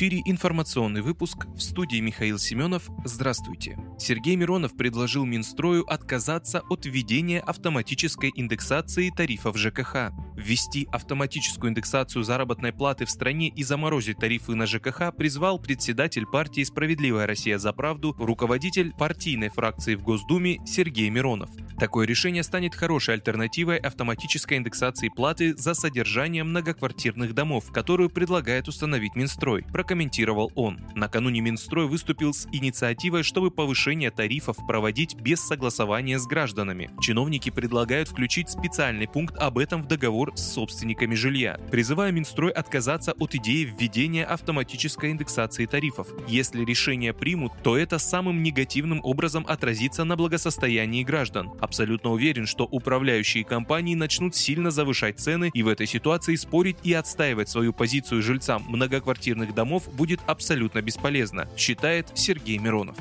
Эфире информационный выпуск в студии Михаил Семенов. Здравствуйте. Сергей Миронов предложил Минстрою отказаться от введения автоматической индексации тарифов ЖКХ. Ввести автоматическую индексацию заработной платы в стране и заморозить тарифы на ЖКХ призвал председатель партии «Справедливая Россия за правду», руководитель партийной фракции в Госдуме Сергей Миронов. Такое решение станет хорошей альтернативой автоматической индексации платы за содержание многоквартирных домов, которую предлагает установить Минстрой прокомментировал он. Накануне Минстрой выступил с инициативой, чтобы повышение тарифов проводить без согласования с гражданами. Чиновники предлагают включить специальный пункт об этом в договор с собственниками жилья, призывая Минстрой отказаться от идеи введения автоматической индексации тарифов. Если решение примут, то это самым негативным образом отразится на благосостоянии граждан. Абсолютно уверен, что управляющие компании начнут сильно завышать цены и в этой ситуации спорить и отстаивать свою позицию жильцам многоквартирных домов будет абсолютно бесполезно, считает Сергей Миронов.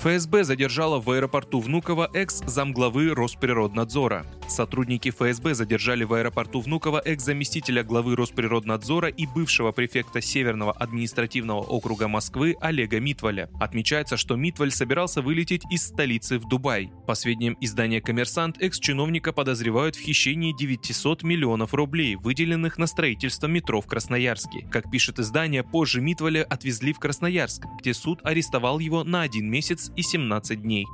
ФСБ задержала в аэропорту Внуково экс-замглавы Росприроднадзора. Сотрудники ФСБ задержали в аэропорту Внуково экс-заместителя главы Росприроднадзора и бывшего префекта Северного административного округа Москвы Олега Митваля. Отмечается, что Митваль собирался вылететь из столицы в Дубай. По сведениям издания «Коммерсант», экс-чиновника подозревают в хищении 900 миллионов рублей, выделенных на строительство метро в Красноярске. Как пишет издание, позже Митваля отвезли в Красноярск, где суд арестовал его на один месяц и 17 дней.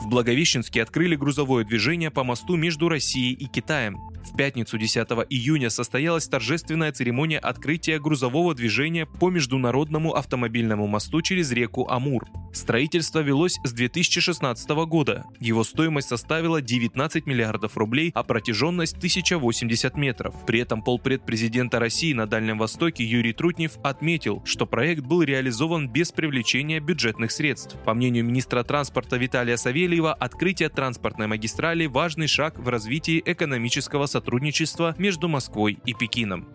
В Благовещенске открыли грузовое движение по мосту между Россией и Китаем. В пятницу 10 июня состоялась торжественная церемония открытия грузового движения по международному автомобильному мосту через реку Амур. Строительство велось с 2016 года. Его стоимость составила 19 миллиардов рублей, а протяженность 1080 метров. При этом полпред президента России на Дальнем Востоке Юрий Трутнев отметил, что проект был реализован без привлечения бюджетных средств. По мнению министра транспорта Виталия Савельева, открытие транспортной магистрали – важный шаг в развитии экономического сотрудничества между Москвой и Пекином.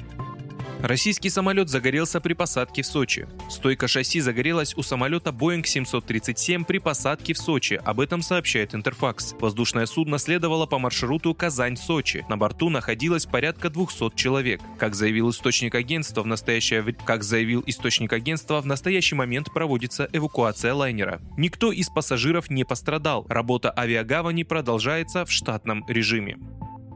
Российский самолет загорелся при посадке в Сочи. Стойка шасси загорелась у самолета Boeing 737 при посадке в Сочи. Об этом сообщает Интерфакс. Воздушное судно следовало по маршруту Казань-Сочи. На борту находилось порядка 200 человек. Как заявил источник агентства, в настоящее как заявил источник агентства, в настоящий момент проводится эвакуация лайнера. Никто из пассажиров не пострадал. Работа авиагавани продолжается в штатном режиме.